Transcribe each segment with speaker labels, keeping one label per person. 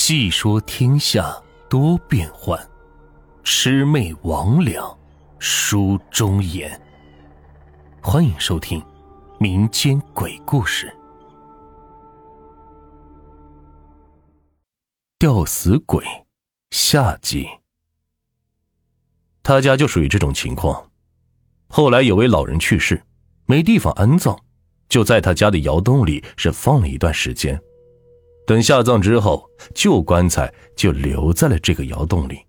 Speaker 1: 细说天下多变幻，魑魅魍魉书中言。欢迎收听民间鬼故事《吊死鬼》下集。他家就属于这种情况。后来有位老人去世，没地方安葬，就在他家的窑洞里是放了一段时间。等下葬之后，旧棺材就留在了这个窑洞里。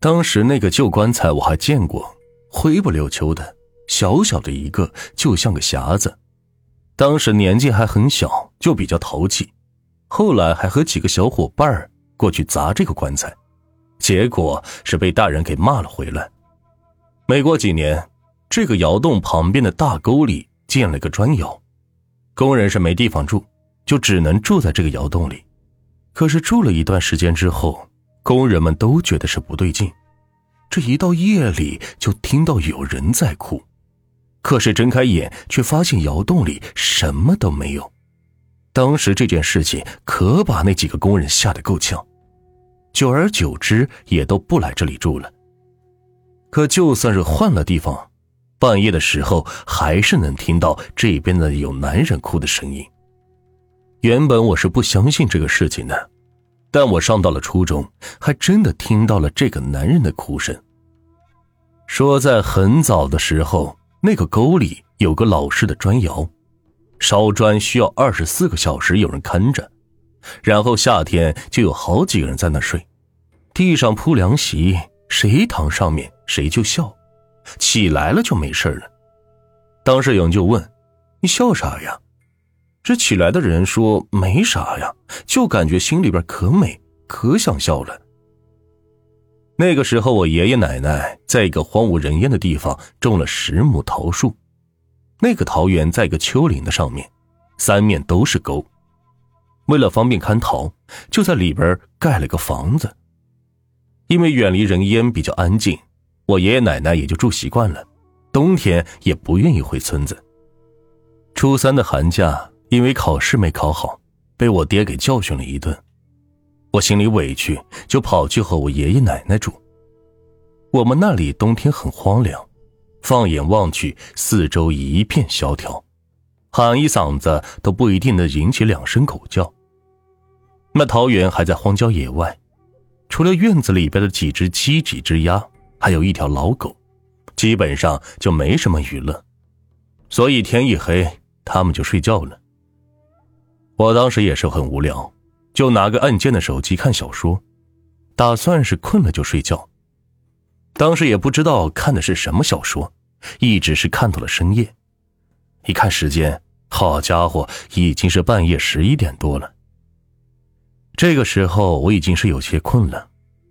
Speaker 1: 当时那个旧棺材我还见过，灰不溜秋的，小小的一个，就像个匣子。当时年纪还很小，就比较淘气。后来还和几个小伙伴过去砸这个棺材，结果是被大人给骂了回来。没过几年，这个窑洞旁边的大沟里建了个砖窑，工人是没地方住。就只能住在这个窑洞里，可是住了一段时间之后，工人们都觉得是不对劲。这一到夜里，就听到有人在哭，可是睁开眼却发现窑洞里什么都没有。当时这件事情可把那几个工人吓得够呛，久而久之也都不来这里住了。可就算是换了地方，半夜的时候还是能听到这边的有男人哭的声音。原本我是不相信这个事情的，但我上到了初中，还真的听到了这个男人的哭声。说在很早的时候，那个沟里有个老式的砖窑，烧砖需要二十四个小时有人看着，然后夏天就有好几个人在那睡，地上铺凉席，谁躺上面谁就笑，起来了就没事了。当时有人就问：“你笑啥呀？”这起来的人说：“没啥呀，就感觉心里边可美，可想笑了。”那个时候，我爷爷奶奶在一个荒无人烟的地方种了十亩桃树，那个桃园在一个丘陵的上面，三面都是沟。为了方便看桃，就在里边盖了个房子。因为远离人烟，比较安静，我爷爷奶奶也就住习惯了，冬天也不愿意回村子。初三的寒假。因为考试没考好，被我爹给教训了一顿，我心里委屈，就跑去和我爷爷奶奶住。我们那里冬天很荒凉，放眼望去，四周一片萧条，喊一嗓子都不一定能引起两声狗叫。那桃园还在荒郊野外，除了院子里边的几只鸡、几只鸭，还有一条老狗，基本上就没什么娱乐，所以天一黑，他们就睡觉了。我当时也是很无聊，就拿个按键的手机看小说，打算是困了就睡觉。当时也不知道看的是什么小说，一直是看到了深夜。一看时间，好家伙，已经是半夜十一点多了。这个时候我已经是有些困了，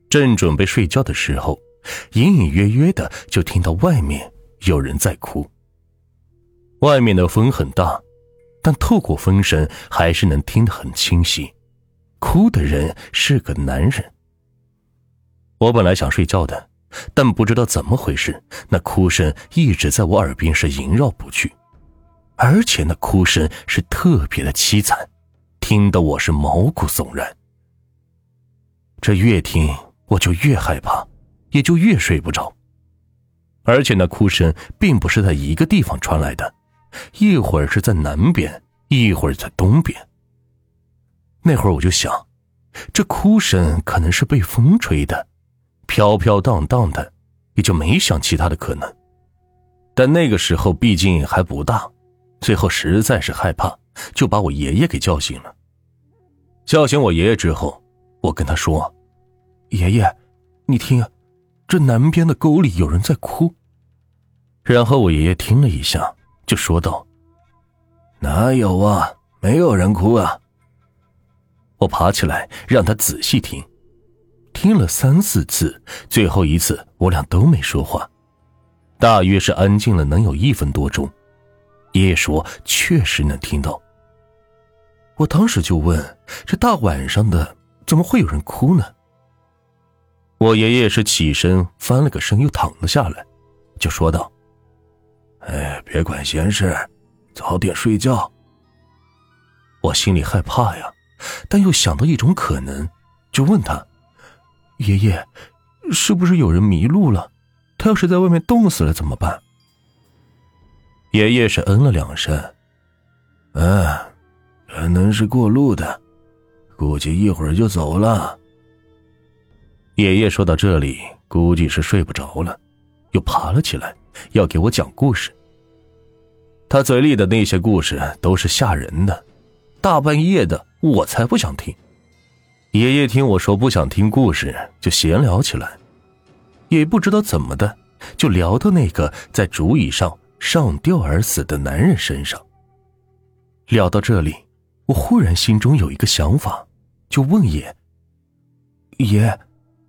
Speaker 1: 正准备睡觉的时候，隐隐约约的就听到外面有人在哭。外面的风很大。但透过风声，还是能听得很清晰。哭的人是个男人。我本来想睡觉的，但不知道怎么回事，那哭声一直在我耳边是萦绕不去，而且那哭声是特别的凄惨，听得我是毛骨悚然。这越听我就越害怕，也就越睡不着。而且那哭声并不是在一个地方传来的。一会儿是在南边，一会儿在东边。那会儿我就想，这哭声可能是被风吹的，飘飘荡荡的，也就没想其他的可能。但那个时候毕竟还不大，最后实在是害怕，就把我爷爷给叫醒了。叫醒我爷爷之后，我跟他说：“爷爷，你听，这南边的沟里有人在哭。”然后我爷爷听了一下。就说道：“
Speaker 2: 哪有啊，没有人哭啊。”
Speaker 1: 我爬起来让他仔细听，听了三四次，最后一次我俩都没说话，大约是安静了能有一分多钟。爷爷说：“确实能听到。”我当时就问：“这大晚上的，怎么会有人哭呢？”我爷爷是起身翻了个身，又躺了下来，就说道。
Speaker 2: 哎，别管闲事，早点睡觉。
Speaker 1: 我心里害怕呀，但又想到一种可能，就问他：“爷爷，是不是有人迷路了？他要是在外面冻死了怎么办？”爷爷是嗯了两声：“
Speaker 2: 嗯，可能是过路的，估计一会儿就走了。”
Speaker 1: 爷爷说到这里，估计是睡不着了，又爬了起来，要给我讲故事。他嘴里的那些故事都是吓人的，大半夜的，我才不想听。爷爷听我说不想听故事，就闲聊起来，也不知道怎么的，就聊到那个在竹椅上上吊而死的男人身上。聊到这里，我忽然心中有一个想法，就问爷：“爷。”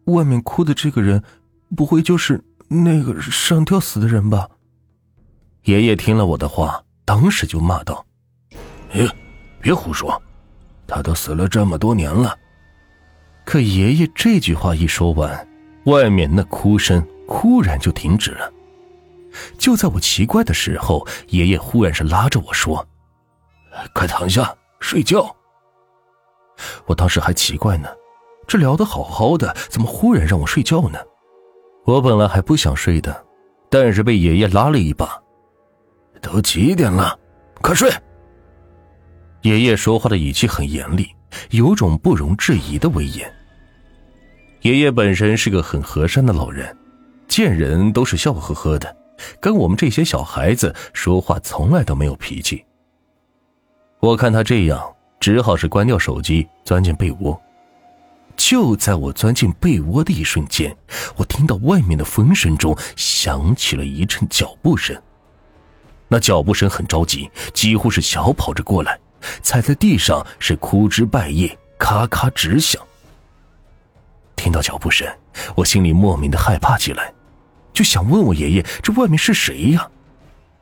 Speaker 1: 外面哭的这个人，不会就是那个上吊死的人吧？爷爷听了我的话，当时就骂道：“
Speaker 2: 哎，别胡说，他都死了这么多年了。”
Speaker 1: 可爷爷这句话一说完，外面那哭声忽然就停止了。就在我奇怪的时候，爷爷忽然是拉着我说：“
Speaker 2: 快躺下睡觉。”
Speaker 1: 我当时还奇怪呢。这聊得好好的，怎么忽然让我睡觉呢？我本来还不想睡的，但是被爷爷拉了一把。
Speaker 2: 都几点了？快睡！
Speaker 1: 爷爷说话的语气很严厉，有种不容置疑的威严。爷爷本身是个很和善的老人，见人都是笑呵呵的，跟我们这些小孩子说话从来都没有脾气。我看他这样，只好是关掉手机，钻进被窝。就在我钻进被窝的一瞬间，我听到外面的风声中响起了一阵脚步声。那脚步声很着急，几乎是小跑着过来，踩在地上是枯枝败叶，咔咔直响。听到脚步声，我心里莫名的害怕起来，就想问我爷爷：“这外面是谁呀？”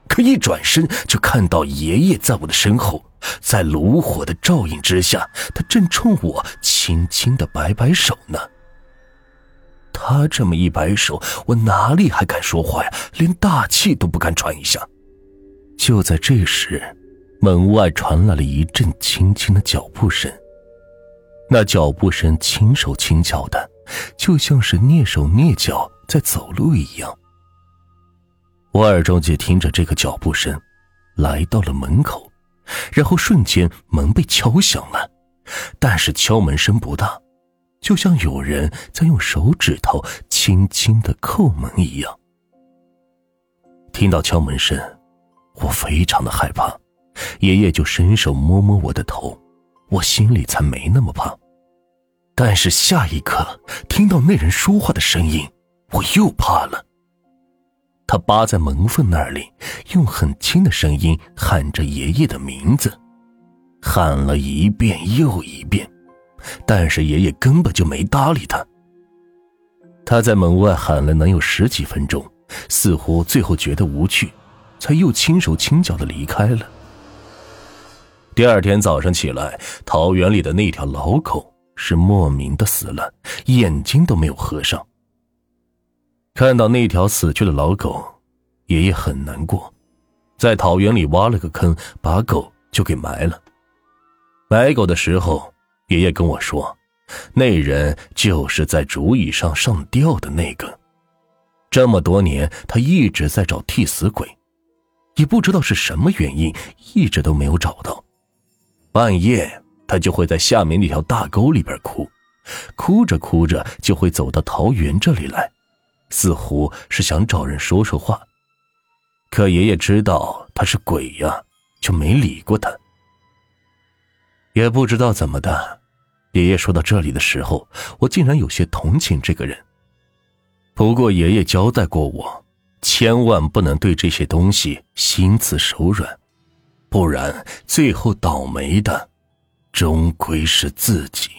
Speaker 1: 可一转身就看到爷爷在我的身后。在炉火的照映之下，他正冲我轻轻的摆摆手呢。他这么一摆手，我哪里还敢说话呀？连大气都不敢喘一下。就在这时，门外传来了一阵轻轻的脚步声。那脚步声轻手轻脚的，就像是蹑手蹑脚在走路一样。我耳中就听着这个脚步声，来到了门口。然后瞬间门被敲响了，但是敲门声不大，就像有人在用手指头轻轻的叩门一样。听到敲门声，我非常的害怕，爷爷就伸手摸摸我的头，我心里才没那么怕。但是下一刻听到那人说话的声音，我又怕了。他扒在门缝那里，用很轻的声音喊着爷爷的名字，喊了一遍又一遍，但是爷爷根本就没搭理他。他在门外喊了能有十几分钟，似乎最后觉得无趣，才又轻手轻脚的离开了。第二天早上起来，桃园里的那条老狗是莫名的死了，眼睛都没有合上。看到那条死去的老狗，爷爷很难过，在桃园里挖了个坑，把狗就给埋了。埋狗的时候，爷爷跟我说，那人就是在竹椅上上吊的那个。这么多年，他一直在找替死鬼，也不知道是什么原因，一直都没有找到。半夜，他就会在下面那条大沟里边哭，哭着哭着就会走到桃园这里来。似乎是想找人说说话，可爷爷知道他是鬼呀，就没理过他。也不知道怎么的，爷爷说到这里的时候，我竟然有些同情这个人。不过爷爷交代过我，千万不能对这些东西心慈手软，不然最后倒霉的终归是自己。